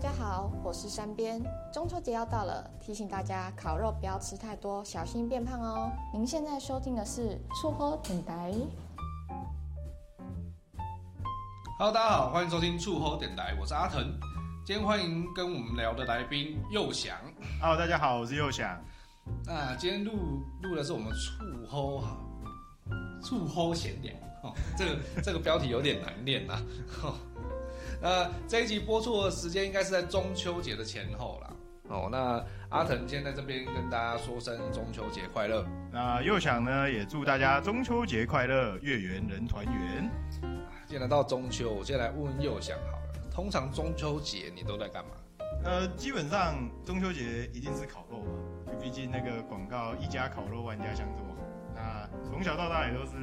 大家好，我是山边。中秋节要到了，提醒大家烤肉不要吃太多，小心变胖哦。您现在收听的是厝好电台。Hello，大家好，欢迎收听厝好电台，我是阿腾。今天欢迎跟我们聊的来宾佑翔。Hello，大家好，我是佑翔。那今天录录的是我们厝好哈，厝好闲聊哦。这个这个标题有点难念呐、啊。呃，这一集播出的时间应该是在中秋节的前后啦。哦，那阿腾今天在这边跟大家说声中秋节快乐。那又想呢，也祝大家中秋节快乐，月圆人团圆。既然到中秋，我先来问问又想好了。通常中秋节你都在干嘛？呃，基本上中秋节一定是烤肉嘛，毕竟那个广告“一家烤肉，万家香”这么好。那从小到大也都是。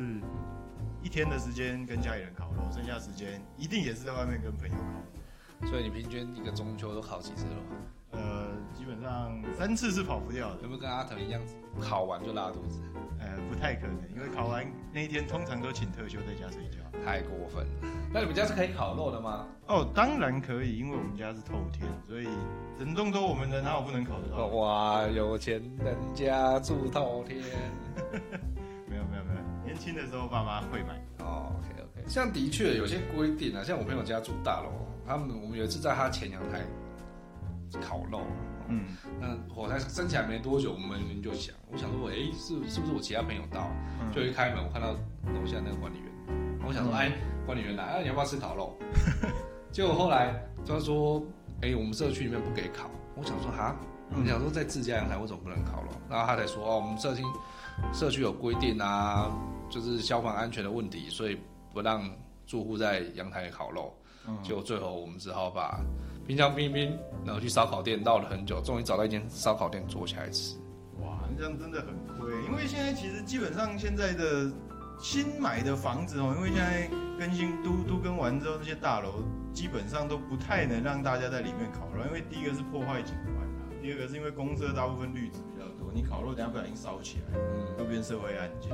一天的时间跟家里人烤肉，剩下时间一定也是在外面跟朋友烤。所以你平均一个中秋都烤几次肉？呃，基本上三次是跑不掉的。有没有跟阿腾一样，烤完就拉肚子？呃，不太可能，因为烤完那一天通常都请特休在家睡觉。太过分了。那你们家是可以烤肉的吗？哦，当然可以，因为我们家是透天，所以人众多我们的，哪有不能烤的？哇，有钱人家住透天。年轻的时候，爸妈会买。哦，OK OK。像的确有些规定啊，像我朋友家住大楼，他们我们有一次在他前阳台烤肉，嗯，那火柴升起来没多久，我们就想，我想说，哎、欸，是是不是我其他朋友到？嗯、就一开门，我看到楼下那个管理员，我想说，哎、嗯，管理员来，哎，你要不要吃烤肉？结果后来他说，哎、欸，我们社区里面不给烤。我想说，哈，我想说在自家阳台为什么不能烤肉？然后他才说，哦，我们社区社区有规定啊。就是消防安全的问题，所以不让住户在阳台烤肉。嗯，结果最后我们只好把冰箱冰冰，然后去烧烤店绕了很久，终于找到一间烧烤店坐起来吃。哇，这样真的很亏，因为现在其实基本上现在的新买的房子哦，因为现在更新都都更完之后，那些大楼基本上都不太能让大家在里面烤肉，因为第一个是破坏景观啊，第二个是因为公设大部分绿植比较多，你烤肉等下不小心烧起来，嗯，会变社会案件。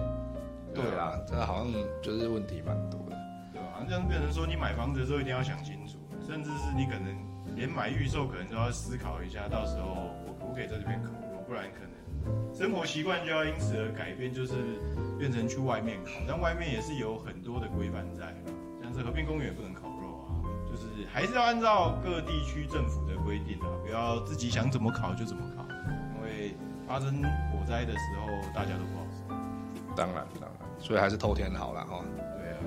对啊，这个好像就是问题蛮多的，对吧？这样变成说，你买房子的时候一定要想清楚，甚至是你可能连买预售，可能都要思考一下，到时候我可不可以在这边烤肉，不然可能生活习惯就要因此而改变，就是变成去外面烤。但外面也是有很多的规范在，像是和平公园不能烤肉啊，就是还是要按照各地区政府的规定啊，不要自己想怎么烤就怎么烤，因为发生火灾的时候大家都不好受。当然，当然。所以还是偷天好了哈。对啊，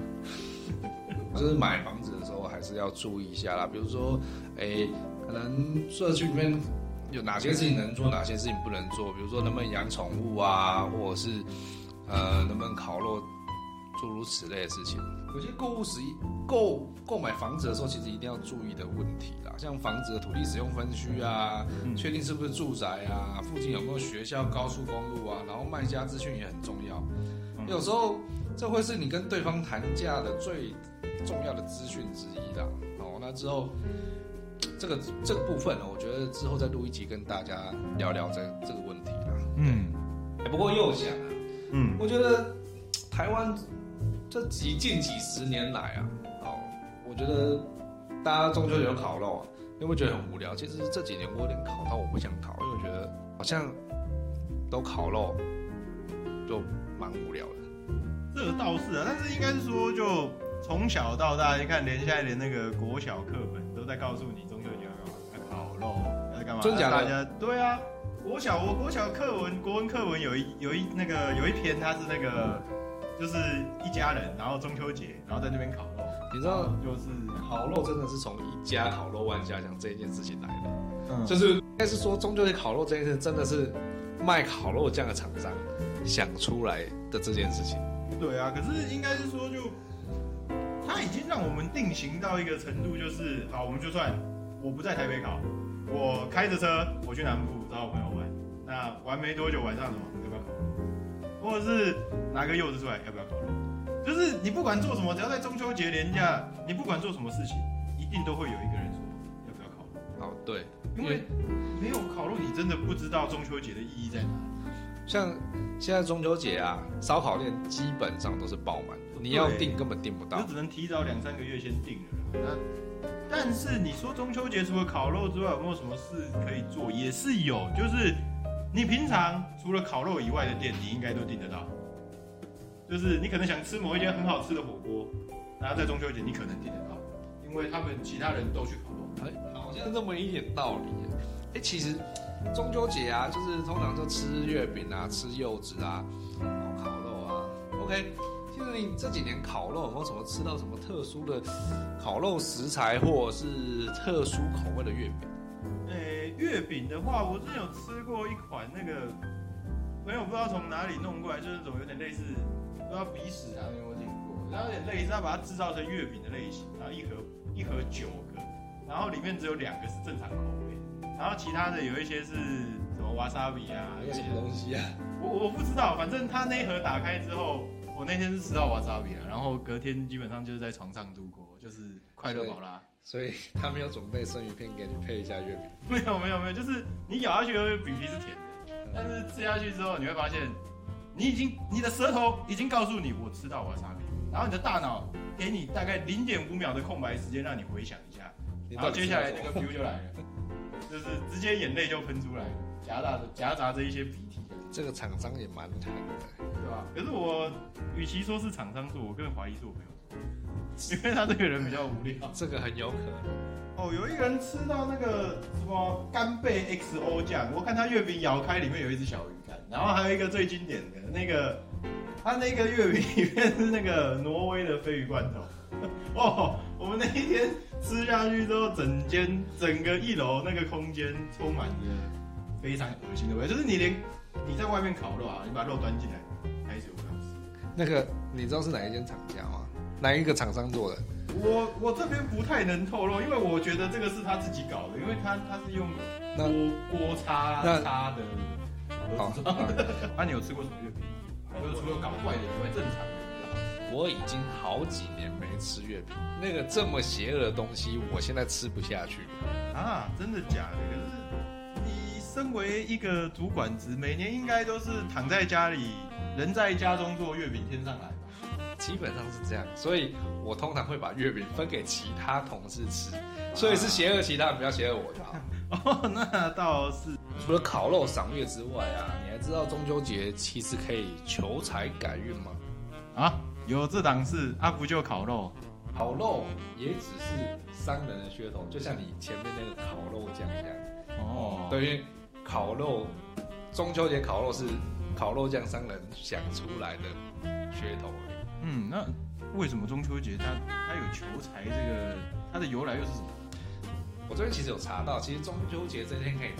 就是买房子的时候还是要注意一下啦。比如说，哎、欸，可能社区里面有哪些事情能做，哪些事情不能做。比如说，能不能养宠物啊，或者是呃，能不能烤肉，诸如此类的事情。有些购物时购购买房子的时候，其实一定要注意的问题啦，像房子的土地使用分区啊，确定是不是住宅啊，附近有没有学校、高速公路啊，然后卖家资讯也很重要。有时候，这会是你跟对方谈价的最重要的资讯之一啦。哦，那之后，这个这个部分呢，我觉得之后再录一集跟大家聊聊这这个问题啦。嗯，不过又想啊，嗯，我觉得台湾这几近几十年来啊，哦，我觉得大家中秋节有烤肉啊，你会觉得很无聊。其实这几年我有点烤到我不想烤，因为我觉得好像都烤肉就。蛮无聊的，这个倒是啊，但是应该是说，就从小到大，你看连现在连那个国小课本都在告诉你中秋节要干嘛，要烤肉，要干嘛？真假的？大家对啊，国小我国小课文国文课文有一有一那个有一篇，它是那个就是一家人，然后中秋节，然后在那边烤肉。你知道，就是烤肉真的是从一家烤肉万家讲这一件事情来的，嗯，就是应该是说中秋节烤肉这件事真的是卖烤肉酱的厂商。想出来的这件事情，对啊，可是应该是说，就他已经让我们定型到一个程度，就是好，我们就算我不在台北烤，我开着车我去南部找我朋友玩，那玩没多久晚上什么要不要烤肉，或者是拿个柚子出来要不要烤肉，就是你不管做什么，只要在中秋节连假，你不管做什么事情，一定都会有一个人说要不要烤肉。好，对，因为没有烤肉，你真的不知道中秋节的意义在哪。像现在中秋节啊，烧烤店基本上都是爆满的，你要订根本订不到，就只能提早两三个月先订了。那但是你说中秋节除了烤肉之外，有没有什么事可以做？也是有，就是你平常除了烤肉以外的店，你应该都订得到。就是你可能想吃某一间很好吃的火锅，然后在中秋节你可能订得到，因为他们其他人都去烤肉。哎，好像这么一点道理。哎，其实中秋节啊，就是通常就吃月饼啊，吃柚子啊，然后烤肉啊。OK。其实你这几年烤肉有没有什么吃到什么特殊的烤肉食材，或是特殊口味的月饼？月饼的话，我之前有吃过一款那个，没有不知道从哪里弄过来，就是那种有点类似，不知道鼻屎啊，没有听过，然后有点类似，他把它制造成月饼的类型，然后一盒一盒九个，然后里面只有两个是正常口味，然后其他的有一些是什么瓦萨比啊，有什么东西啊？我我不知道，反正他那一盒打开之后。我那天是吃到瓦萨比了，然后隔天基本上就是在床上度过，就是快乐宝拉。所以他没有准备生鱼片给你配一下月饼。没有没有没有，就是你咬下去会饼皮是甜的，但是吃下去之后你会发现，你已经你的舌头已经告诉你我吃到瓦萨比，然后你的大脑给你大概零点五秒的空白时间让你回想一下，然后接下来那个 feel 就来了，就是直接眼泪就喷出来了，夹杂着夹杂着一些鼻涕。这个厂商也蛮惨的，对吧？可是我，与其说是厂商做，我更怀疑是我朋友，因为他这个人比较无聊。这个很有可能。哦，有一个人吃到那个什么干贝 XO 酱，我看他月饼咬开里面有一只小鱼干，然后还有一个最经典的那个，他那个月饼里面是那个挪威的鲱鱼罐头。哦，我们那一天吃下去之后，整间整个一楼那个空间充满着非常恶心的味道，就是你连。你在外面烤肉啊，你把肉端进来，还是有可能吃。那个你知道是哪一间厂家吗？哪一个厂商做的？我我这边不太能透露，因为我觉得这个是他自己搞的，因为他他是用锅锅叉叉的。好，那你有吃过什么月饼？就是除了搞怪的以外，正常的。我已经好几年没吃月饼，那个这么邪恶的东西，我现在吃不下去。啊，真的假的？可是。身为一个主管职，每年应该都是躺在家里，人在家中做，月饼天上来吧？基本上是这样，所以我通常会把月饼分给其他同事吃，所以是邪恶其他人，不要邪恶我就好。哦，那倒是。除了烤肉赏月之外啊，你还知道中秋节其实可以求财改运吗？啊，有这档事啊？不就烤肉？烤肉也只是商人的噱头，就像你前面那个烤肉酱一样。哦，对。烤肉，中秋节烤肉是烤肉酱商人想出来的噱头。嗯，那为什么中秋节它它有求财这个它的由来又是什么？我这边其实有查到，其实中秋节这天可以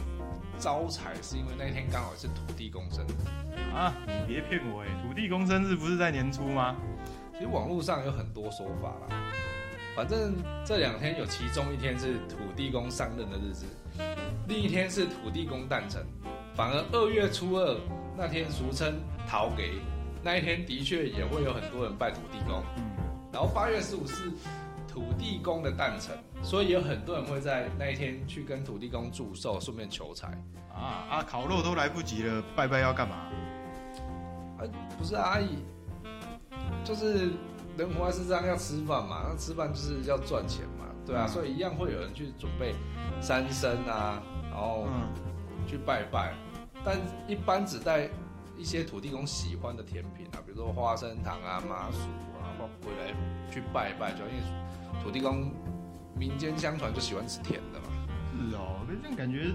招财，是因为那天刚好是土地公生日。啊，你别骗我哎，土地公生日不是在年初吗？其实网络上有很多说法啦，反正这两天有其中一天是土地公上任的日子。另一天是土地公诞辰，反而二月初二那天俗称头家，那一天的确也会有很多人拜土地公。嗯，然后八月十五是土地公的诞辰，所以有很多人会在那一天去跟土地公祝寿，顺便求财。啊啊，烤肉都来不及了，拜拜要干嘛？啊，不是阿姨，就是人活在世上要吃饭嘛，那吃饭就是要赚钱嘛，对啊，嗯，所以一样会有人去准备三牲啊。然后去拜拜，但一般只带一些土地公喜欢的甜品啊，比如说花生糖啊、麻薯啊，回来去拜拜，就因为土地公民间相传就喜欢吃甜的嘛。是哦，这样感觉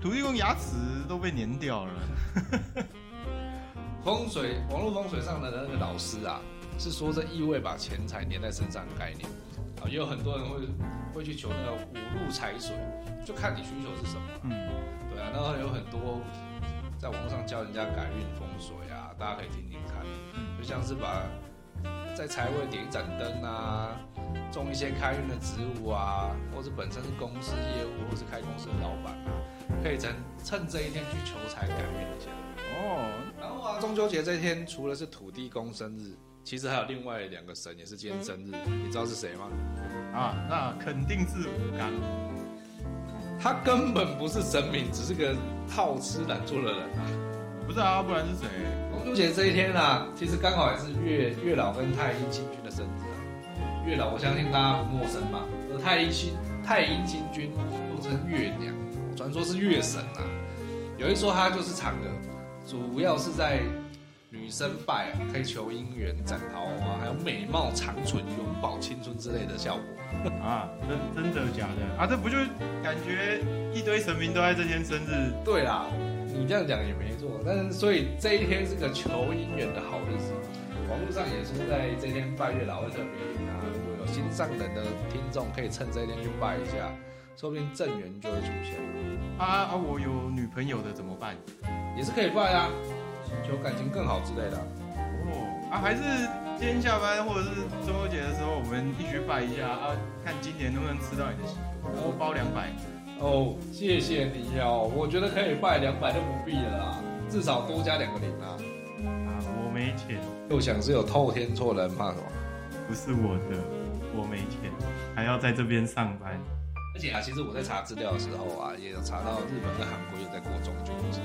土地公牙齿都被粘掉了。风水网络风水上的那个老师啊，是说这意味把钱财粘在身上的概念。啊，也有很多人会会去求那个五路财水。就看你需求是什么，嗯，对啊，然后有很多在网络上教人家改运风水啊，大家可以听听看，就像是把在财位点一盏灯啊，种一些开运的植物啊，或者本身是公司业务或是开公司的老板啊，可以趁趁这一天去求财改运一下。哦，然后啊，中秋节这一天除了是土地公生日，其实还有另外两个神也是今天生日，你知道是谁吗？啊，那肯定是吴刚。他根本不是神明，只是个好吃懒做的人啊！不是啊，不然是谁？中秋节这一天啊，其实刚好也是月月老跟太阴星君的生日啊。月老，我相信大家不陌生吧？而太阴星太阴星君，又称月娘，传说是月神啊。有一说他就是嫦娥，主要是在女生拜啊，可以求姻缘、斩桃花，还有美貌长存、永葆青春之类的效果啊。真真的假的啊？这不就感觉一堆神明都在这天生日？对啦，你这样讲也没错。但是所以这一天是个求姻缘的好日子。网络上也说在这天拜月老会特别灵啊。如果有心上人的听众，可以趁这一天去拜一下，说不定正缘就会出现。啊啊！我有女朋友的怎么办？也是可以拜啊，求感情更好之类的。哦啊，还是今天下班或者是中秋节的时候，我们一起去拜一下啊，看今年能不能吃到你的喜福。我包两百。哦，谢谢你哦，我觉得可以拜两百就不必了啦，至少多加两个零啊。啊，我没钱。又想是有透天错人，怕什么？不是我的，我没钱，还要在这边上班。而且啊，其实我在查资料的时候啊，也有查到日本跟韩国有在过中秋节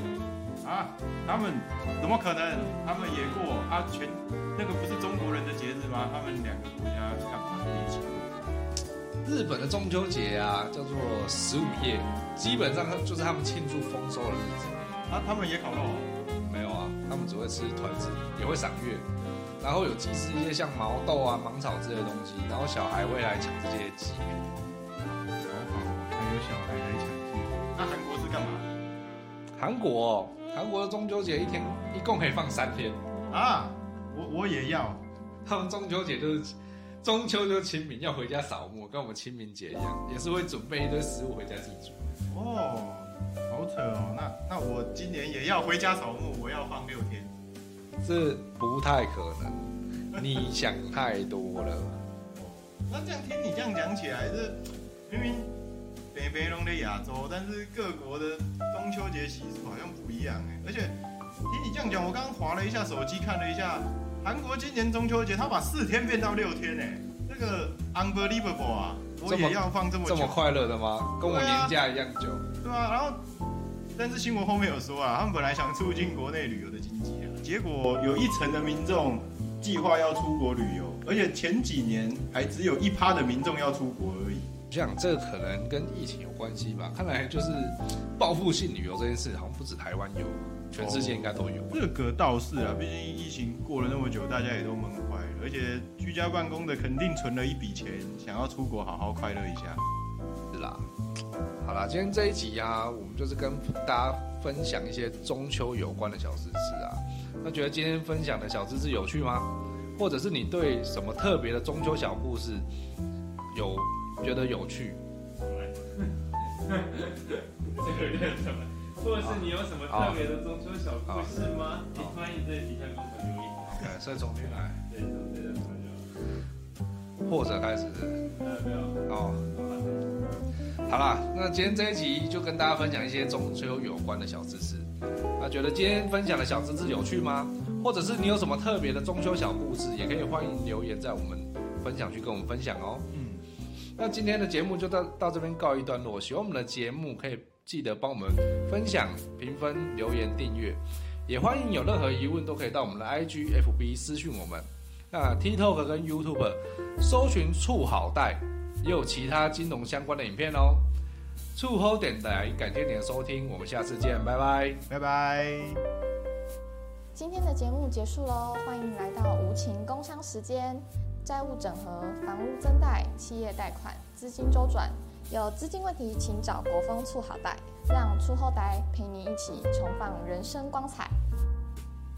啊。他们怎么可能？他们也过啊？全那个不是中国人的节日吗？他们两个国家干嘛一起过？日本的中秋节啊，叫做十五夜，基本上就是他们庆祝丰收的日子。啊，他们也烤肉？没有啊，他们只会吃团子，也会赏月，然后有祭祀一些像毛豆啊、芒草之类的东西，然后小孩会来抢这些祭韩国，韩国的中秋节一天一共可以放三天啊！我我也要。他们中秋节就是中秋就是清明，要回家扫墓，跟我们清明节一样，也是会准备一堆食物回家自己煮。哦，好扯哦！那那我今年也要回家扫墓，我要放六天。这不太可能，你想太多了。那这样听你这样讲起来，这明明。北北龙的亚洲，但是各国的中秋节习俗好像不一样哎。而且听你这样讲，我刚刚划了一下手机，看了一下韩国今年中秋节，他把四天变到六天哎，这个 unbelievable 啊！我也要放这么久这么快乐的吗？跟我年假一样久。对啊，然后但是新闻后面有说啊，他们本来想促进国内旅游的经济啊，结果有一成的民众计划要出国旅游，而且前几年还只有一趴的民众要出国而已。这样，这个可能跟疫情有关系吧？看来就是报复性旅游这件事，好像不止台湾有，全世界应该都有。这个倒是啊，毕竟疫情过了那么久，大家也都闷坏了，而且居家办公的肯定存了一笔钱，想要出国好好快乐一下。是啦，好啦，今天这一集啊，我们就是跟大家分享一些中秋有关的小知识啊。那觉得今天分享的小知识有趣吗？或者是你对什么特别的中秋小故事有？觉得有趣，这个有点什么？或者是你有什么特别的中秋小故事吗？你欢迎在底下跟我们留言。OK，所以重新来。对，从这个重新或者开始。呃，没有。哦。好啦，那今天这一集就跟大家分享一些中秋有关的小知识。那觉得今天分享的小知识有趣吗？或者是你有什么特别的中秋小故事，也可以欢迎留言在我们分享区跟我们分享哦。嗯。那今天的节目就到到这边告一段落。喜欢我们的节目，可以记得帮我们分享、评分、留言、订阅。也欢迎有任何疑问都可以到我们的 IG、FB 私讯我们。那 TikTok 跟 YouTube 搜寻处好贷，也有其他金融相关的影片哦。处好电台，感谢你的收听，我们下次见，拜拜，拜拜。今天的节目结束喽，欢迎来到无情工商时间。债务整合、房屋增贷、企业贷款、资金周转，有资金问题请找国风促好贷，让促后贷陪你一起重放人生光彩。